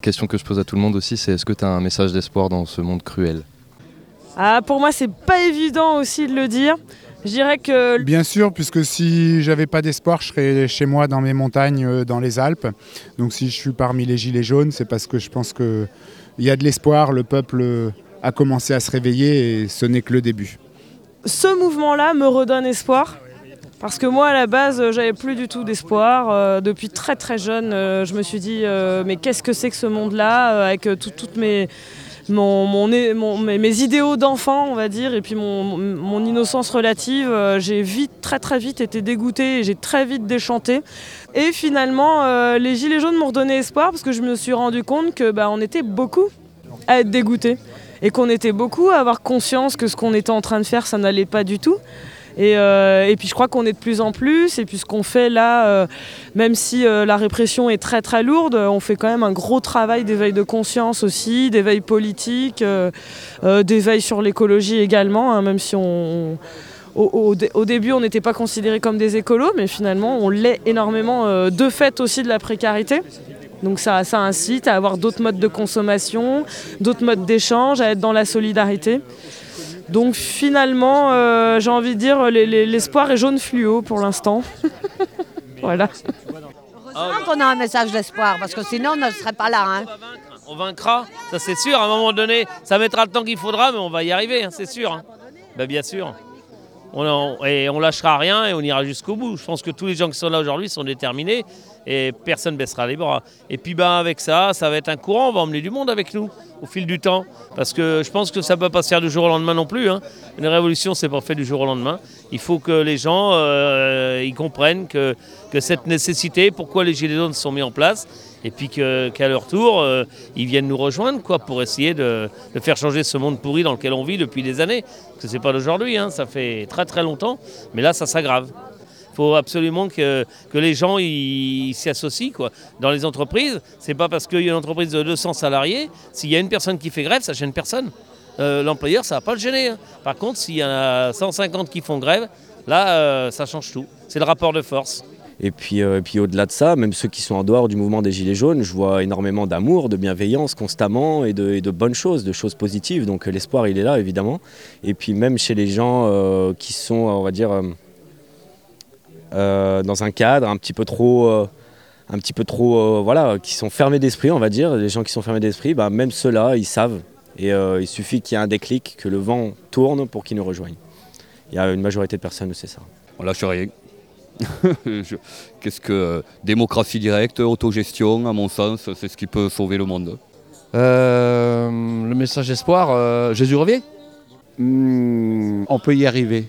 Question que je pose à tout le monde aussi, c'est est-ce que tu as un message d'espoir dans ce monde cruel? Ah, Pour moi, c'est pas évident aussi de le dire. Je dirais que. Bien sûr, puisque si j'avais pas d'espoir, je serais chez moi dans mes montagnes, euh, dans les Alpes. Donc si je suis parmi les Gilets jaunes, c'est parce que je pense qu'il y a de l'espoir, le peuple a commencé à se réveiller et ce n'est que le début. Ce mouvement-là me redonne espoir. Parce que moi, à la base, j'avais plus du tout d'espoir. Euh, depuis très très jeune, euh, je me suis dit, euh, mais qu'est-ce que c'est que ce monde-là Avec toutes mes, mes, idéaux d'enfant, on va dire, et puis mon, innocence relative, j'ai vite, très très vite été dégoûtée j'ai très vite déchanté. Et finalement, les Gilets jaunes m'ont redonné espoir parce que je me suis rendu compte que bah, était beaucoup à être dégoûtés et qu'on était beaucoup à avoir conscience que ce qu'on était en train de faire, ça n'allait pas du tout. Euh, et, puis je crois qu'on est de plus en plus. Et puis ce qu'on fait là, euh, même si euh, la répression est très très lourde, on fait quand même un gros travail d'éveil de conscience aussi, d'éveil politique, d'éveil sur l'écologie également, hein, même si au, début, on n'était pas considérés comme des écolos, mais finalement, on l'est énormément de fait aussi de la précarité. Donc ça, ça incite à avoir d'autres modes de consommation, d'autres modes d'échange, à être dans la solidarité. Donc finalement, euh, j'ai envie de dire, l'espoir est jaune fluo pour l'instant. voilà. Heureusement qu'on a un message d'espoir, parce que sinon on ne serait pas là. Hein. On vaincra, ça c'est sûr. À un moment donné, ça mettra le temps qu'il faudra, mais on va y arriver, hein, c'est sûr. Hein. Ben, bien sûr. On, et on lâchera rien et on ira jusqu'au bout. Je pense que tous les gens qui sont là aujourd'hui sont déterminés et personne ne baissera les bras. Et puis ben, avec ça, ça va être un courant, on va emmener du monde avec nous au fil du temps. Parce que je pense que ça ne peut pas se faire du jour au lendemain non plus. Hein. Une révolution, c'est pas fait du jour au lendemain. Il faut que les gens euh, ils comprennent que, cette nécessité, pourquoi les Gilets jaunes sont mis en place, et puis qu'à leur tour, euh, ils viennent nous rejoindre quoi, pour essayer de, de, faire changer ce monde pourri dans lequel on vit depuis des années. Parce que ce n'est pas d'aujourd'hui, hein, ça fait très très longtemps, mais là ça s'aggrave. Il faut absolument que, que les gens s'y associent. Quoi. Dans les entreprises, c'est pas parce qu'il y a une entreprise de 200 salariés, s'il y a une personne qui fait grève, ça gêne personne. Euh, l'employeur, ça va pas le gêner. Hein. Par contre, s'il y en a 150 qui font grève, là, euh, ça change tout. C'est le rapport de force. Et puis, euh, puis au-delà de ça, même ceux qui sont en dehors du mouvement des Gilets jaunes, je vois énormément d'amour, de bienveillance constamment et de, de, bonnes choses, de choses positives. Donc l'espoir, il est là, évidemment. Et puis même chez les gens qui sont, on va dire, dans un cadre un petit peu trop, euh, un petit peu trop, euh, voilà, qui sont fermés d'esprit, on va dire. Les gens qui sont fermés d'esprit, bah, même ceux-là, ils savent. Et il suffit qu'il y ait un déclic, que le vent tourne pour qu'ils nous rejoignent. Il y a une majorité de personnes, c'est ça. On lâche rien. Qu'est-ce que démocratie directe, autogestion, à mon sens, c'est ce qui peut sauver le monde. le message d'espoir, Jésus revient? Hmm, on peut y arriver.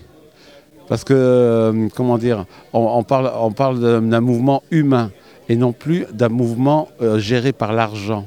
Parce que, euh, comment dire, on, parle, d'un mouvement humain et non plus d'un mouvement euh, géré par l'argent.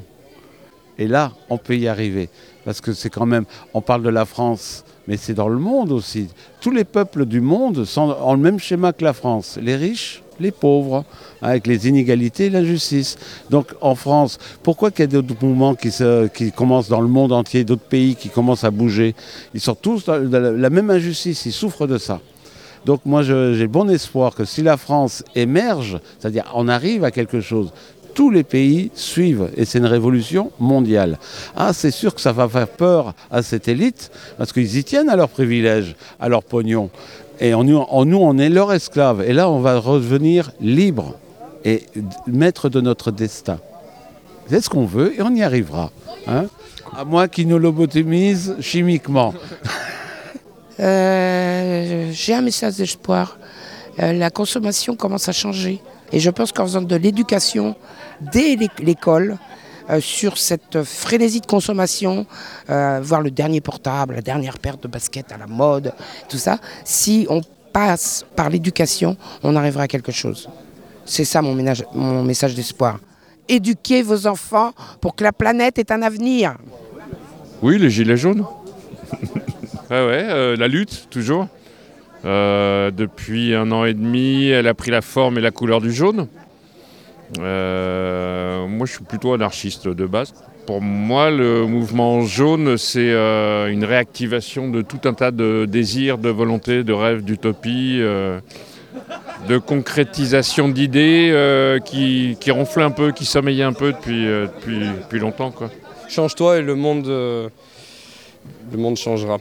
Et là, on peut y arriver. Parce que c'est quand même, on parle de la France, mais c'est dans le monde aussi. Tous les peuples du monde sont en le même schéma que la France. Les riches, les pauvres, avec les inégalités et l'injustice. Donc en France, pourquoi qu'il y a d'autres mouvements qui, commencent dans le monde entier, d'autres pays qui commencent à bouger? Ils sont tous dans la même injustice, ils souffrent de ça. Donc moi j'ai bon espoir que si la France émerge, c'est-à-dire on arrive à quelque chose, tous les pays suivent et c'est une révolution mondiale. Ah, c'est sûr que ça va faire peur à cette élite parce qu'ils y tiennent à leurs privilèges, à leur pognon. Et en nous, on est leur esclave. Et là, on va revenir libre et maître de notre destin. C'est ce qu'on veut et on y arrivera. Hein à moins qu'ils nous lobotomisent chimiquement. Euh, j'ai un message d'espoir. Euh, la consommation commence à changer. Et je pense qu'en faisant de l'éducation dès l'école, euh, sur cette frénésie de consommation, voir le dernier portable, la dernière paire de baskets à la mode, tout ça, si on passe par l'éducation, on arrivera à quelque chose. C'est ça mon, mon message d'espoir. Éduquez vos enfants pour que la planète ait un avenir. Oui, les gilets jaunes. Euh, la lutte, toujours. Euh, depuis un an et demi, elle a pris la forme et la couleur du jaune. Euh, moi, je suis plutôt anarchiste de base. Pour moi, le mouvement jaune, c'est une réactivation de tout un tas de désirs, de volontés, de rêves, d'utopies. de concrétisation d'idées qui, qui ronflaient un peu, qui sommeillaient un peu depuis, depuis, longtemps. Change-toi et le monde changera.